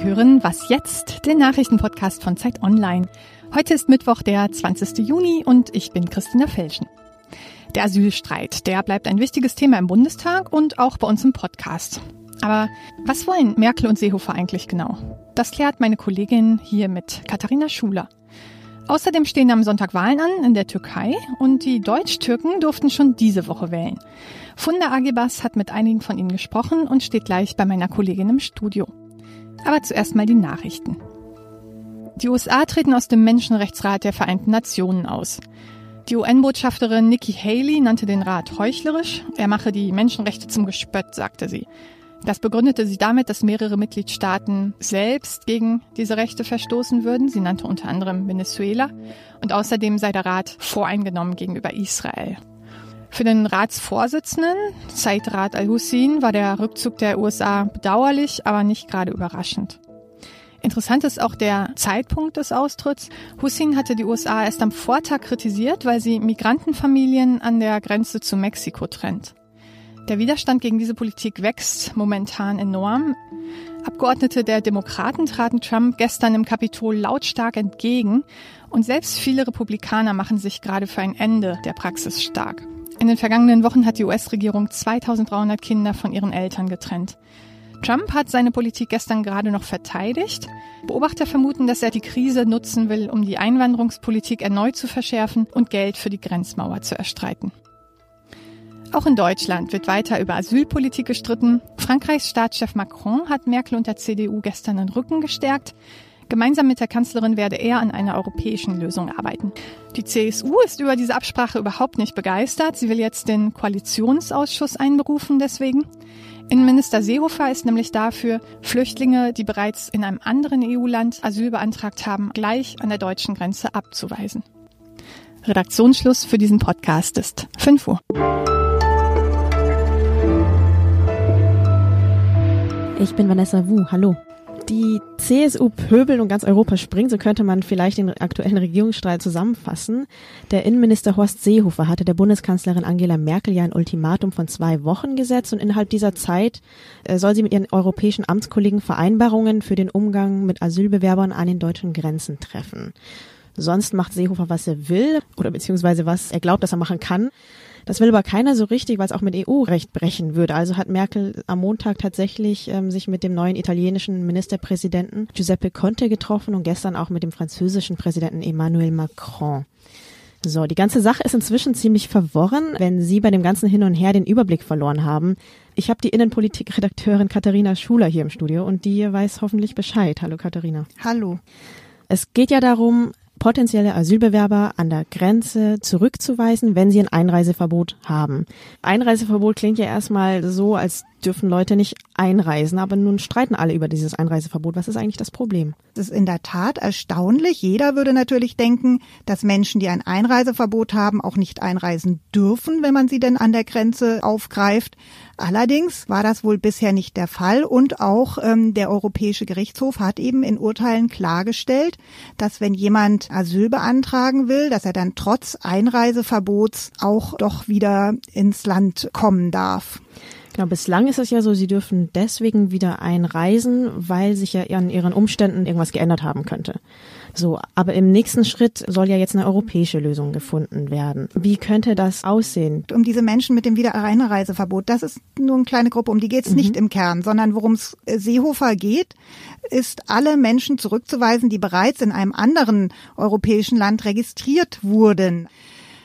Sie hören Was jetzt, den Nachrichtenpodcast von Zeit Online. Heute ist Mittwoch, der 20. Juni und ich bin Christina Felschen. Der Asylstreit, der bleibt ein wichtiges Thema im Bundestag und auch bei uns im Podcast. Aber was wollen Merkel und Seehofer eigentlich genau? Das klärt meine Kollegin hier mit Katharina Schuler. Außerdem stehen am Sonntag Wahlen an in der Türkei und die Deutsch-Türken durften schon diese Woche wählen. Funda Agibas hat mit einigen von ihnen gesprochen und steht gleich bei meiner Kollegin im Studio. Aber zuerst mal die Nachrichten. Die USA treten aus dem Menschenrechtsrat der Vereinten Nationen aus. Die UN-Botschafterin Nikki Haley nannte den Rat heuchlerisch. Er mache die Menschenrechte zum Gespött, sagte sie. Das begründete sie damit, dass mehrere Mitgliedstaaten selbst gegen diese Rechte verstoßen würden. Sie nannte unter anderem Venezuela. Und außerdem sei der Rat voreingenommen gegenüber Israel. Für den Ratsvorsitzenden, Rad al-Hussein, war der Rückzug der USA bedauerlich, aber nicht gerade überraschend. Interessant ist auch der Zeitpunkt des Austritts. Hussein hatte die USA erst am Vortag kritisiert, weil sie Migrantenfamilien an der Grenze zu Mexiko trennt. Der Widerstand gegen diese Politik wächst momentan enorm. Abgeordnete der Demokraten traten Trump gestern im Kapitol lautstark entgegen und selbst viele Republikaner machen sich gerade für ein Ende der Praxis stark. In den vergangenen Wochen hat die US-Regierung 2300 Kinder von ihren Eltern getrennt. Trump hat seine Politik gestern gerade noch verteidigt. Beobachter vermuten, dass er die Krise nutzen will, um die Einwanderungspolitik erneut zu verschärfen und Geld für die Grenzmauer zu erstreiten. Auch in Deutschland wird weiter über Asylpolitik gestritten. Frankreichs Staatschef Macron hat Merkel und der CDU gestern den Rücken gestärkt. Gemeinsam mit der Kanzlerin werde er an einer europäischen Lösung arbeiten. Die CSU ist über diese Absprache überhaupt nicht begeistert. Sie will jetzt den Koalitionsausschuss einberufen deswegen. Innenminister Seehofer ist nämlich dafür, Flüchtlinge, die bereits in einem anderen EU-Land Asyl beantragt haben, gleich an der deutschen Grenze abzuweisen. Redaktionsschluss für diesen Podcast ist 5 Uhr. Ich bin Vanessa Wu. Hallo. Die CSU pöbelt und ganz Europa springt, so könnte man vielleicht den aktuellen Regierungsstreit zusammenfassen. Der Innenminister Horst Seehofer hatte der Bundeskanzlerin Angela Merkel ja ein Ultimatum von zwei Wochen gesetzt und innerhalb dieser Zeit äh, soll sie mit ihren europäischen Amtskollegen Vereinbarungen für den Umgang mit Asylbewerbern an den deutschen Grenzen treffen. Sonst macht Seehofer, was er will oder beziehungsweise was er glaubt, dass er machen kann. Das will aber keiner so richtig, weil es auch mit EU-Recht brechen würde. Also hat Merkel am Montag tatsächlich ähm, sich mit dem neuen italienischen Ministerpräsidenten Giuseppe Conte getroffen und gestern auch mit dem französischen Präsidenten Emmanuel Macron. So, die ganze Sache ist inzwischen ziemlich verworren, wenn Sie bei dem ganzen Hin und Her den Überblick verloren haben. Ich habe die Innenpolitik-Redakteurin Katharina Schuler hier im Studio und die weiß hoffentlich Bescheid. Hallo Katharina. Hallo. Es geht ja darum, potenzielle Asylbewerber an der Grenze zurückzuweisen, wenn sie ein Einreiseverbot haben. Einreiseverbot klingt ja erstmal so, als dürfen Leute nicht einreisen, aber nun streiten alle über dieses Einreiseverbot. Was ist eigentlich das Problem? Das ist in der Tat erstaunlich. Jeder würde natürlich denken, dass Menschen, die ein Einreiseverbot haben, auch nicht einreisen dürfen, wenn man sie denn an der Grenze aufgreift. Allerdings war das wohl bisher nicht der Fall und auch ähm, der Europäische Gerichtshof hat eben in Urteilen klargestellt, dass wenn jemand Asyl beantragen will, dass er dann trotz Einreiseverbots auch doch wieder ins Land kommen darf. Genau, bislang ist es ja so, sie dürfen deswegen wieder einreisen, weil sich ja an ihren Umständen irgendwas geändert haben könnte. So, aber im nächsten Schritt soll ja jetzt eine europäische Lösung gefunden werden. Wie könnte das aussehen? Um diese Menschen mit dem Wiedereinreiseverbot, das ist nur eine kleine Gruppe, um die geht es mhm. nicht im Kern, sondern worum es äh, Seehofer geht, ist alle Menschen zurückzuweisen, die bereits in einem anderen europäischen Land registriert wurden.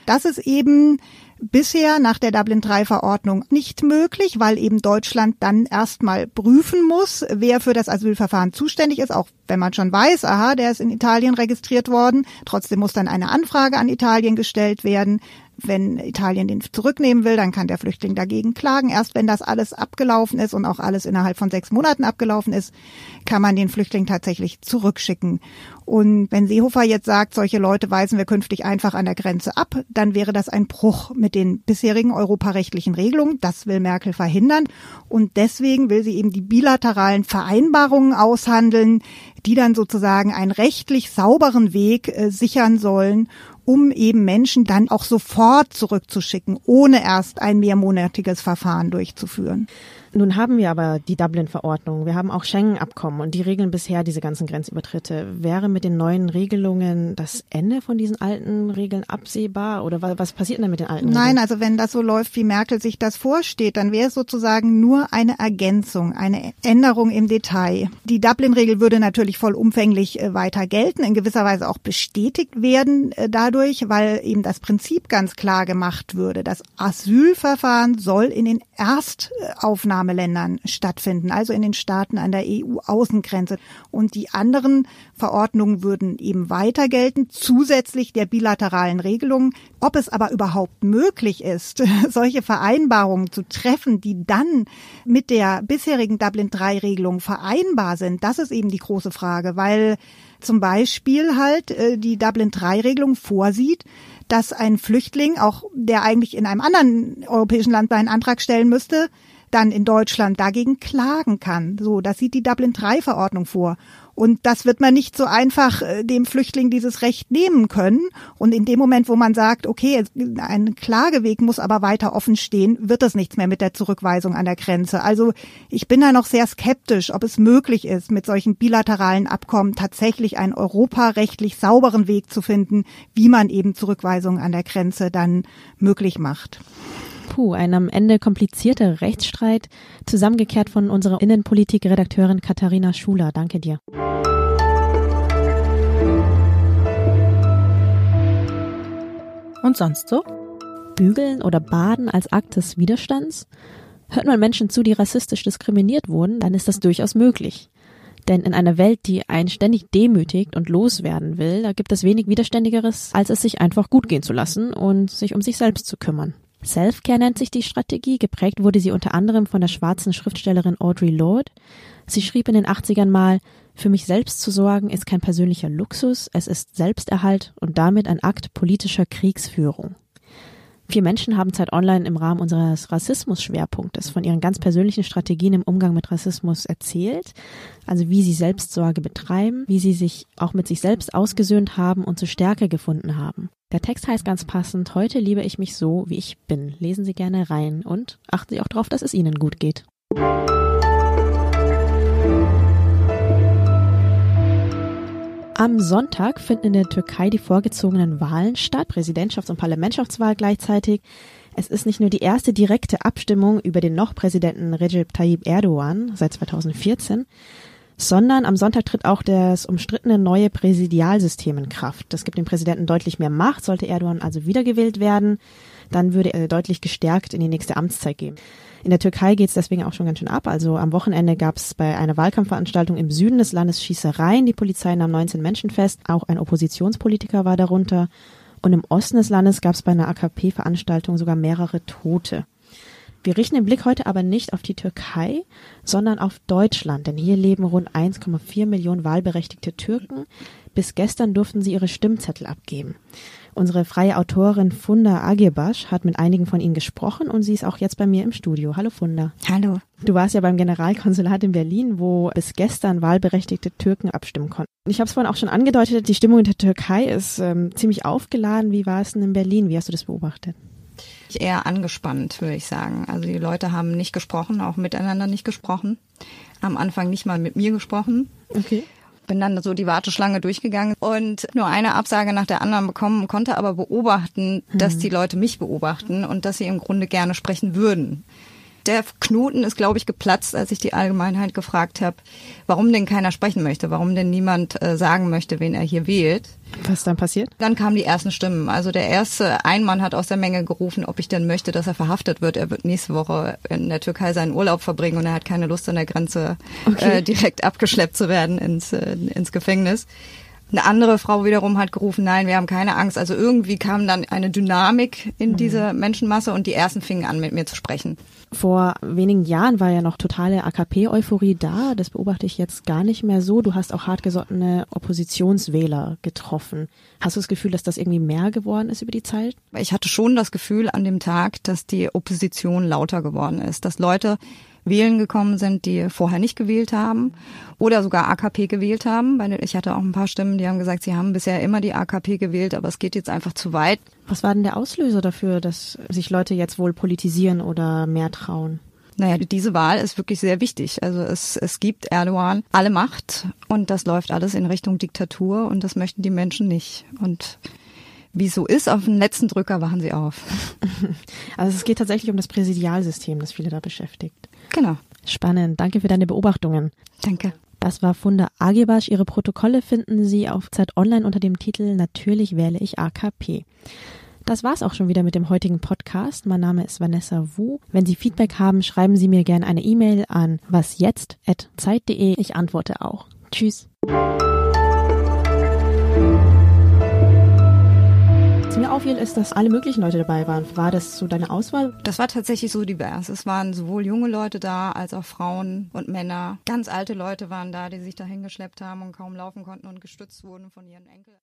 Das ist eben bisher nach der Dublin III Verordnung nicht möglich, weil eben Deutschland dann erstmal prüfen muss, wer für das Asylverfahren zuständig ist, auch wenn man schon weiß, aha, der ist in Italien registriert worden. Trotzdem muss dann eine Anfrage an Italien gestellt werden. Wenn Italien den zurücknehmen will, dann kann der Flüchtling dagegen klagen. Erst wenn das alles abgelaufen ist und auch alles innerhalb von sechs Monaten abgelaufen ist, kann man den Flüchtling tatsächlich zurückschicken. Und wenn Seehofer jetzt sagt, solche Leute weisen wir künftig einfach an der Grenze ab, dann wäre das ein Bruch mit den bisherigen europarechtlichen Regelungen. Das will Merkel verhindern. Und deswegen will sie eben die bilateralen Vereinbarungen aushandeln, die dann sozusagen einen rechtlich sauberen Weg äh, sichern sollen, um eben Menschen dann auch sofort zurückzuschicken, ohne erst ein mehrmonatiges Verfahren durchzuführen. Nun haben wir aber die Dublin-Verordnung, wir haben auch Schengen-Abkommen und die regeln bisher diese ganzen Grenzübertritte. Wäre mit den neuen Regelungen das Ende von diesen alten Regeln absehbar oder was passiert denn mit den alten Nein, Regeln? also wenn das so läuft, wie Merkel sich das vorsteht, dann wäre es sozusagen nur eine Ergänzung, eine Änderung im Detail. Die Dublin-Regel würde natürlich vollumfänglich äh, weiter gelten, in gewisser Weise auch bestätigt werden äh, dadurch, weil eben das Prinzip ganz klar gemacht würde. Das Asylverfahren soll in den Erstaufnahmen Aufnahmeländern stattfinden, also in den Staaten an der EU-Außengrenze. Und die anderen Verordnungen würden eben weiter gelten, zusätzlich der bilateralen Regelungen. Ob es aber überhaupt möglich ist, solche Vereinbarungen zu treffen, die dann mit der bisherigen Dublin-III-Regelung vereinbar sind, das ist eben die große Frage, weil zum Beispiel halt äh, die Dublin-III-Regelung vorsieht, dass ein Flüchtling, auch der eigentlich in einem anderen europäischen Land seinen Antrag stellen müsste, dann in Deutschland dagegen klagen kann. So, das sieht die Dublin-3-Verordnung vor. Und das wird man nicht so einfach äh, dem Flüchtling dieses Recht nehmen können. Und in dem Moment, wo man sagt, okay, ein Klageweg muss aber weiter offen stehen, wird das nichts mehr mit der Zurückweisung an der Grenze. Also ich bin da noch sehr skeptisch, ob es möglich ist, mit solchen bilateralen Abkommen tatsächlich einen europarechtlich sauberen Weg zu finden, wie man eben Zurückweisungen an der Grenze dann möglich macht. Puh, ein am Ende komplizierter Rechtsstreit, zusammengekehrt von unserer Innenpolitik-Redakteurin Katharina Schuler. Danke dir. Und sonst so? Bügeln oder Baden als Akt des Widerstands? Hört man Menschen zu, die rassistisch diskriminiert wurden, dann ist das durchaus möglich. Denn in einer Welt, die einen ständig demütigt und loswerden will, da gibt es wenig Widerständigeres, als es sich einfach gut gehen zu lassen und sich um sich selbst zu kümmern. Self-Care nennt sich die Strategie. Geprägt wurde sie unter anderem von der schwarzen Schriftstellerin Audre Lorde. Sie schrieb in den 80ern mal, für mich selbst zu sorgen ist kein persönlicher Luxus, es ist Selbsterhalt und damit ein Akt politischer Kriegsführung. Vier Menschen haben Zeit Online im Rahmen unseres Rassismus-Schwerpunktes von ihren ganz persönlichen Strategien im Umgang mit Rassismus erzählt, also wie sie Selbstsorge betreiben, wie sie sich auch mit sich selbst ausgesöhnt haben und zu Stärke gefunden haben. Der Text heißt ganz passend, heute liebe ich mich so, wie ich bin. Lesen Sie gerne rein und achten Sie auch darauf, dass es Ihnen gut geht. Am Sonntag finden in der Türkei die vorgezogenen Wahlen statt, Präsidentschafts- und Parlamentschaftswahl gleichzeitig. Es ist nicht nur die erste direkte Abstimmung über den noch Präsidenten Recep Tayyip Erdogan seit 2014, sondern am Sonntag tritt auch das umstrittene neue Präsidialsystem in Kraft. Das gibt dem Präsidenten deutlich mehr Macht, sollte Erdogan also wiedergewählt werden, dann würde er deutlich gestärkt in die nächste Amtszeit gehen. In der Türkei geht es deswegen auch schon ganz schön ab. Also am Wochenende gab es bei einer Wahlkampfveranstaltung im Süden des Landes Schießereien. Die Polizei nahm 19 Menschen fest. Auch ein Oppositionspolitiker war darunter. Und im Osten des Landes gab es bei einer AKP-Veranstaltung sogar mehrere Tote. Wir richten den Blick heute aber nicht auf die Türkei, sondern auf Deutschland, denn hier leben rund 1,4 Millionen wahlberechtigte Türken. Bis gestern durften sie ihre Stimmzettel abgeben. Unsere freie Autorin Funda Agebasch hat mit einigen von ihnen gesprochen und sie ist auch jetzt bei mir im Studio. Hallo Funda. Hallo. Du warst ja beim Generalkonsulat in Berlin, wo bis gestern wahlberechtigte Türken abstimmen konnten. Ich habe es vorhin auch schon angedeutet, die Stimmung in der Türkei ist ähm, ziemlich aufgeladen. Wie war es denn in Berlin? Wie hast du das beobachtet? Eher angespannt, würde ich sagen. Also die Leute haben nicht gesprochen, auch miteinander nicht gesprochen. Am Anfang nicht mal mit mir gesprochen. Okay bin dann so die Warteschlange durchgegangen und nur eine Absage nach der anderen bekommen, konnte aber beobachten, dass mhm. die Leute mich beobachten und dass sie im Grunde gerne sprechen würden der Knoten ist, glaube ich, geplatzt, als ich die Allgemeinheit gefragt habe, warum denn keiner sprechen möchte, warum denn niemand äh, sagen möchte, wen er hier wählt. Was dann passiert? Dann kamen die ersten Stimmen. Also der erste Einmann hat aus der Menge gerufen, ob ich denn möchte, dass er verhaftet wird. Er wird nächste Woche in der Türkei seinen Urlaub verbringen und er hat keine Lust an der Grenze okay. äh, direkt abgeschleppt zu werden ins, äh, ins Gefängnis. Eine andere Frau wiederum hat gerufen, nein, wir haben keine Angst. Also irgendwie kam dann eine Dynamik in mhm. diese Menschenmasse und die ersten fingen an, mit mir zu sprechen. Vor wenigen Jahren war ja noch totale AKP-Euphorie da. Das beobachte ich jetzt gar nicht mehr so. Du hast auch hartgesottene Oppositionswähler getroffen. Hast du das Gefühl, dass das irgendwie mehr geworden ist über die Zeit? Ich hatte schon das Gefühl an dem Tag, dass die Opposition lauter geworden ist, dass Leute wählen gekommen sind, die vorher nicht gewählt haben oder sogar AKP gewählt haben. Ich hatte auch ein paar Stimmen, die haben gesagt, sie haben bisher immer die AKP gewählt, aber es geht jetzt einfach zu weit. Was war denn der Auslöser dafür, dass sich Leute jetzt wohl politisieren oder mehr trauen? Naja, diese Wahl ist wirklich sehr wichtig. Also es, es gibt Erdogan alle Macht und das läuft alles in Richtung Diktatur und das möchten die Menschen nicht. Und wie so ist, auf den letzten Drücker wachen sie auf. Also es geht tatsächlich um das Präsidialsystem, das viele da beschäftigt. Genau. Spannend. Danke für deine Beobachtungen. Danke. Das war Funda Agebasch. Ihre Protokolle finden Sie auf Zeit Online unter dem Titel Natürlich wähle ich AKP. Das war's auch schon wieder mit dem heutigen Podcast. Mein Name ist Vanessa Wu. Wenn Sie Feedback haben, schreiben Sie mir gerne eine E-Mail an wasjetzt@zeit.de. Ich antworte auch. Tschüss. Mir auffiel, ist, dass alle möglichen Leute dabei waren. War das so deine Auswahl? Das war tatsächlich so divers. Es waren sowohl junge Leute da, als auch Frauen und Männer. Ganz alte Leute waren da, die sich da hingeschleppt haben und kaum laufen konnten und gestützt wurden von ihren Enkeln.